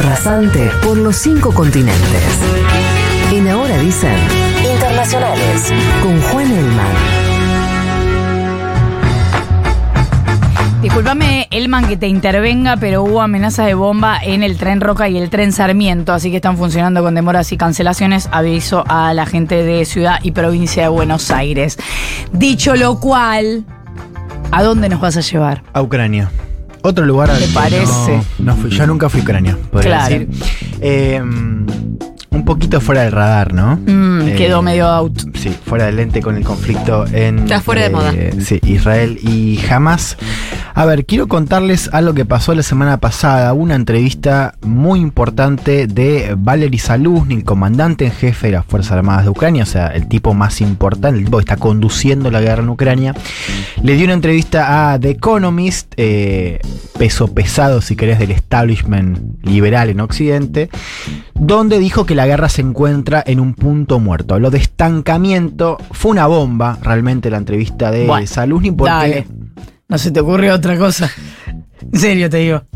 rasante por los cinco continentes. En Ahora dicen Internacionales con Juan Elman. Disculpame, Elman, que te intervenga, pero hubo amenazas de bomba en el tren Roca y el tren Sarmiento, así que están funcionando con demoras y cancelaciones. Aviso a la gente de Ciudad y Provincia de Buenos Aires. Dicho lo cual, ¿a dónde nos vas a llevar? A Ucrania. Otro lugar al ¿Te que parece? No, no fui. Yo nunca fui a Ucrania, podría Claro. decir. Eh, un poquito fuera del radar, ¿no? Mm, Eh, quedó medio out. Sí, fuera del lente con el conflicto en. Está fuera de moda. Sí, Israel y Hamas. A ver, quiero contarles algo que pasó la semana pasada. Una entrevista muy importante de Valery Saluzny, el comandante en jefe de las Fuerzas Armadas de Ucrania, o sea, el tipo más importante, el tipo que está conduciendo la guerra en Ucrania. Le dio una entrevista a The Economist, eh, peso pesado, si querés, del establishment liberal en Occidente, donde dijo que la guerra se encuentra en un punto muerto. Habló de estancamiento, fue una bomba realmente la entrevista de Bueno, Saluzny porque... dale. No se te ocurre otra cosa. En serio te digo.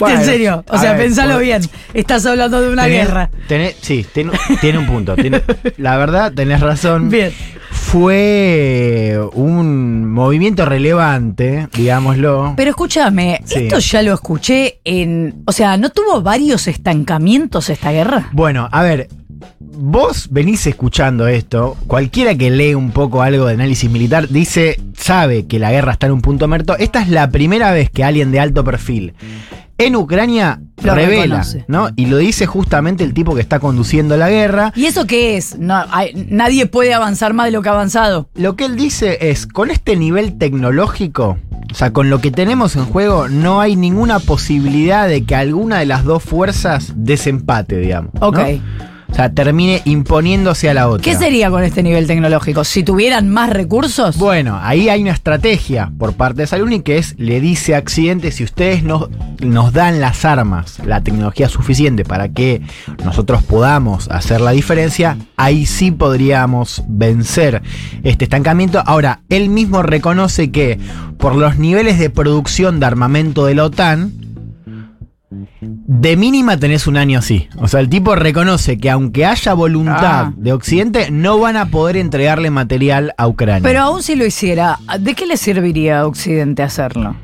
Bueno, en serio. O sea, ver, pensalo por- bien. Estás hablando de una Tenés- guerra. tenés- sí, tiene, tiene un punto. tiene- la verdad, tenés razón. Bien. Fue un movimiento relevante, digámoslo. Pero escúchame, Sí. esto ya lo escuché en. O sea, ¿no tuvo varios estancamientos esta guerra? Bueno, a ver, vos venís escuchando esto, cualquiera que lee un poco algo de análisis militar dice, sabe que la guerra está en un punto muerto. Esta es la primera vez que alguien de alto perfil en Ucrania Lo revela, reconoce. ¿no? Y lo dice justamente el tipo que está conduciendo la guerra. ¿Y eso qué es? No, hay- nadie puede avanzar más de lo que ha avanzado. Lo que él dice es, con este nivel tecnológico, o sea, con lo que tenemos en juego, no hay ninguna posibilidad de que alguna de las dos fuerzas desempate, digamos. ¿no? O sea, termine imponiéndose a la otra. ¿Qué sería con este nivel tecnológico? Si tuvieran más recursos. Bueno, ahí hay una estrategia por parte de Saluni que es, le dice a Accidente, si ustedes nos, nos dan las armas, la tecnología suficiente para que nosotros podamos hacer la diferencia, ahí sí podríamos vencer este estancamiento. Ahora, él mismo reconoce que por los niveles de producción de armamento de la OTAN, de mínima tenés un año así. O sea, el tipo reconoce que aunque haya voluntad Ah. de Occidente, no van a poder entregarle material a Ucrania. Pero aún si lo hiciera, ¿de qué le serviría a Occidente hacerlo?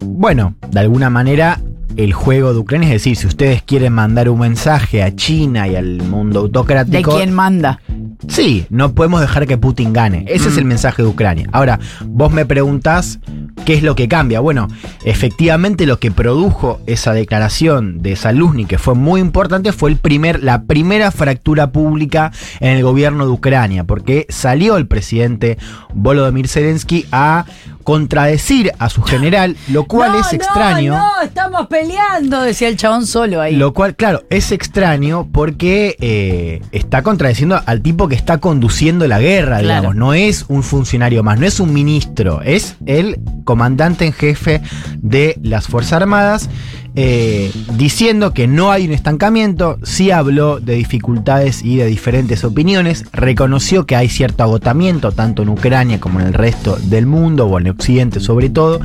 Bueno, de alguna manera el juego de Ucrania es decir, si ustedes quieren mandar un mensaje a China y al mundo ¿De autocrático, quién manda? sí, no podemos dejar que Putin gane. Ese es el mensaje de Ucrania. Ahora, vos me preguntás qué es lo que cambia. Bueno, efectivamente lo que produjo esa declaración de Saluzny, que fue muy importante, fue el primer, la primera fractura pública en el gobierno de Ucrania, porque salió el presidente Volodymyr Zelensky a contradecir a su general, lo cual no, es extraño. No, no, estamos peleando, decía el chabón solo ahí. Lo cual, claro, es extraño porque eh, está contradeciendo al tipo que está conduciendo la guerra, Claro. digamos. No es un funcionario más, no es un ministro, es el comandante en jefe de las Fuerzas Armadas. Eh, diciendo que no hay un estancamiento, sí habló de dificultades y de diferentes opiniones, reconoció que hay cierto agotamiento tanto en Ucrania como en el resto del mundo, o en Occidente sobre todo,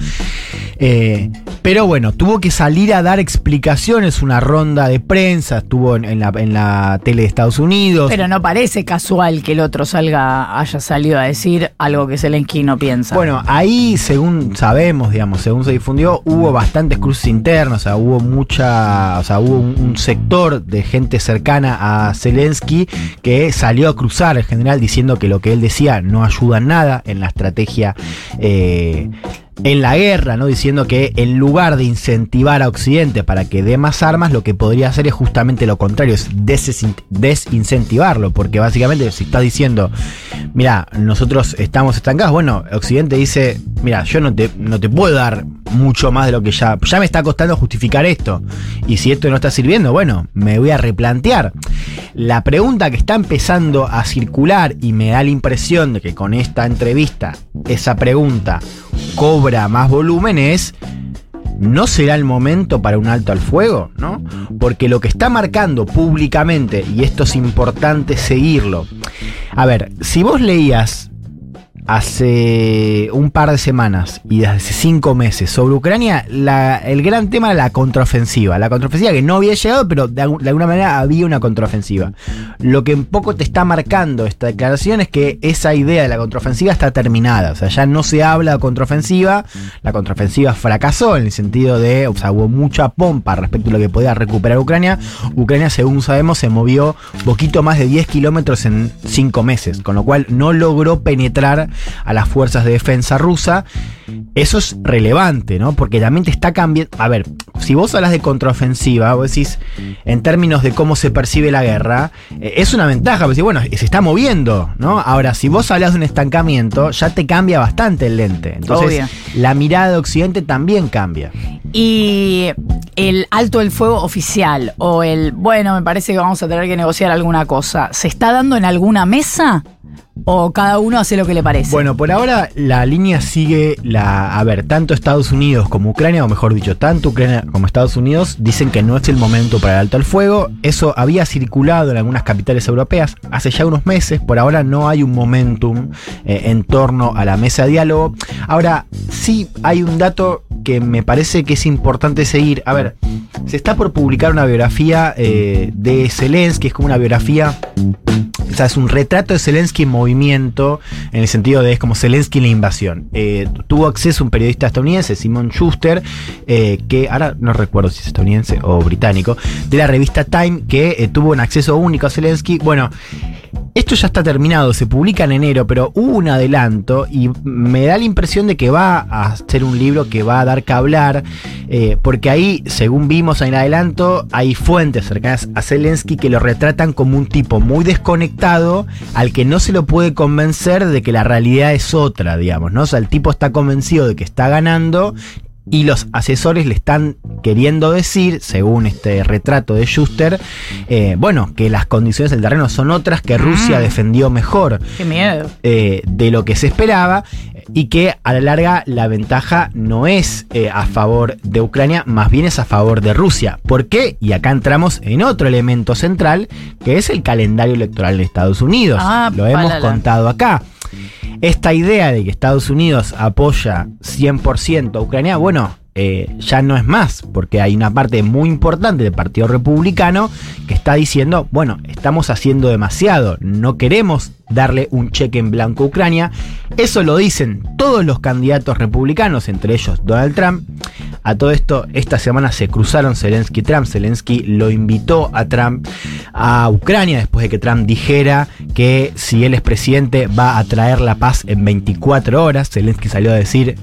eh, pero bueno, tuvo que salir a dar explicaciones, una ronda de prensa, estuvo en, en la, en la tele de Estados Unidos. Pero no parece casual que el otro salga, haya salido a decir algo que Zelensky no piensa. Bueno, ahí, según sabemos, digamos, según se difundió, hubo bastantes cruces internos, o sea, hubo mucha, o sea, hubo un, sector de gente cercana a Zelensky que salió a cruzar en general diciendo que lo que él decía no ayuda en nada en la estrategia eh, en la guerra, ¿no? Diciendo que en lugar de incentivar a Occidente para que dé más armas, lo que podría hacer es justamente lo contrario, es desin- desincentivarlo, porque básicamente si está diciendo, mira, nosotros estamos estancados, bueno, Occidente dice, mira, yo no te, no te puedo dar mucho más de lo que ya, ya me está costando justificar esto, y si esto no está sirviendo, bueno, me voy a replantear. La pregunta que está empezando a circular y me da la impresión de que con esta entrevista esa pregunta cobra más volumen es ¿no será el momento para un alto al fuego? ¿no? Porque lo que está marcando públicamente, y esto es importante seguirlo, a ver, si vos leías hace un par de semanas y desde hace cinco meses sobre Ucrania, el gran tema era la contraofensiva. La contraofensiva que no había llegado, pero de, algu- de alguna manera había una contraofensiva. Lo que un poco te está marcando esta declaración es que esa idea de la contraofensiva está terminada. O sea, ya no se habla de contraofensiva. La contraofensiva fracasó en el sentido de, o sea, hubo mucha pompa respecto a lo que podía recuperar Ucrania. Ucrania, según sabemos, se movió poquito más de 10 kilómetros en 5 meses, con lo cual no logró penetrar a las fuerzas de defensa rusa. Eso es relevante, ¿no? Porque también te está cambiando. A ver, si vos hablas de contraofensiva, vos decís, en términos de cómo se percibe la guerra, eh, es una ventaja, porque bueno, se está moviendo, ¿no? Ahora, si vos hablas de un estancamiento, ya te cambia bastante el lente. Entonces, Obvio. la mirada de Occidente también cambia. Y el alto del fuego oficial o el, bueno, me parece que vamos a tener que negociar alguna cosa, ¿se está dando en alguna mesa? ¿O cada uno hace lo que le parece? Bueno, por ahora la línea sigue la. A ver, tanto Estados Unidos como Ucrania, o mejor dicho, tanto Ucrania como Estados Unidos dicen que no es el momento para el alto al fuego. Eso había circulado en algunas capitales europeas hace ya unos meses. Por ahora no hay un momentum eh, en torno a la mesa de diálogo. Ahora, sí hay un dato que me parece que es importante seguir. A ver, se está por publicar una biografía eh, de Zelensky, es como una biografía o sea, es un retrato de Zelensky en movimiento, en el sentido de es como Zelensky en la invasión. Eh, tuvo acceso un periodista estadounidense, Simon Schuster, eh, que ahora no recuerdo si es estadounidense o británico, de la revista Time, que eh, tuvo un acceso único a Zelensky. Bueno, esto ya está terminado, se publica en enero, pero hubo un adelanto y me da la impresión de que va a ser un libro que va a dar que hablar, eh, porque ahí, según vimos en el adelanto, hay fuentes cercanas a Zelensky que lo retratan como un tipo muy desconectado, al que no se lo puede convencer de que la realidad es otra, digamos, ¿no? O sea, el tipo está convencido de que está ganando y los asesores le están queriendo decir, según este retrato de Schuster, eh, bueno, que las condiciones del terreno son otras, que Rusia Mm. defendió mejor Qué miedo. eh, de lo que se esperaba y que a la larga la ventaja no es eh, a favor de Ucrania, más bien es a favor de Rusia. ¿Por qué? Y acá entramos en otro elemento central, que es el calendario electoral de Estados Unidos. Ah, lo hemos palala. contado acá. Esta idea de que Estados Unidos apoya 100% a Ucrania, bueno, eh, ya no es más, porque hay una parte muy importante del Partido Republicano que está diciendo, bueno, estamos haciendo demasiado, no queremos darle un cheque en blanco a Ucrania. Eso lo dicen todos los candidatos republicanos, entre ellos Donald Trump. A todo esto, esta semana se cruzaron Zelensky y Trump. Zelensky lo invitó a Trump a Ucrania después de que Trump dijera que si él es presidente va a traer la paz en 24 horas. Zelensky salió a decir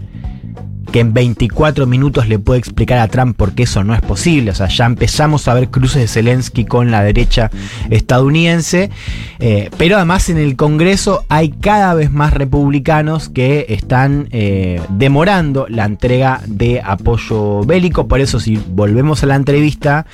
que en 24 minutos le puede explicar a Trump por qué eso no es posible. O sea, ya empezamos a ver cruces de Zelensky con la derecha estadounidense. Eh, pero además en el Congreso hay cada vez más republicanos que están eh, demorando la entrega de apoyo bélico. Por eso si volvemos a la entrevista,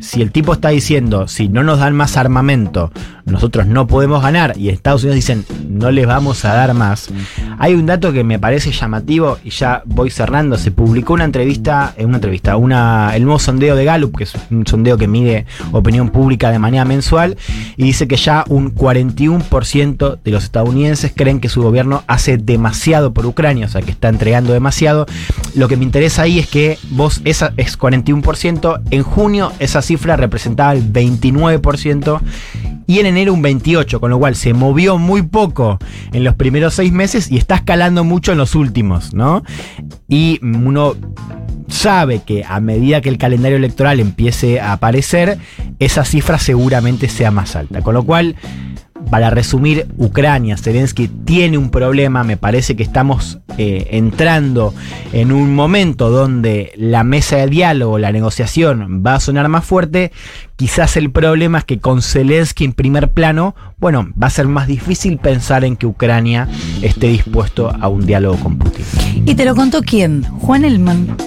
si el tipo está diciendo, si no nos dan más armamento, nosotros no podemos ganar, y Estados Unidos dicen, no les vamos a dar más, hay un dato que me parece llamativo, y ya voy cerrando, se publicó una entrevista, eh, una entrevista, el nuevo sondeo de Gallup, que es un sondeo que mide opinión pública de manera mensual, y dice que ya un 41% de los estadounidenses creen que su gobierno hace demasiado por Ucrania, o sea, que está entregando demasiado. Lo que me interesa ahí es que vos, esa es 41%, en junio esa cifra representaba el 29% y en enero un 28%, con lo cual se movió muy poco en los primeros seis meses y está escalando mucho en los últimos, ¿no? Y uno sabe que a medida que el calendario electoral empiece a aparecer, esa cifra seguramente sea más alta. Con lo cual, para resumir, Ucrania, Zelensky tiene un problema, me parece que estamos eh, entrando en un momento donde la mesa de diálogo, la negociación va a sonar más fuerte, quizás el problema es que con Zelensky en primer plano, bueno, va a ser más difícil pensar en que Ucrania esté dispuesto a un diálogo con Putin. ¿Y te lo contó quién? Juan Elman.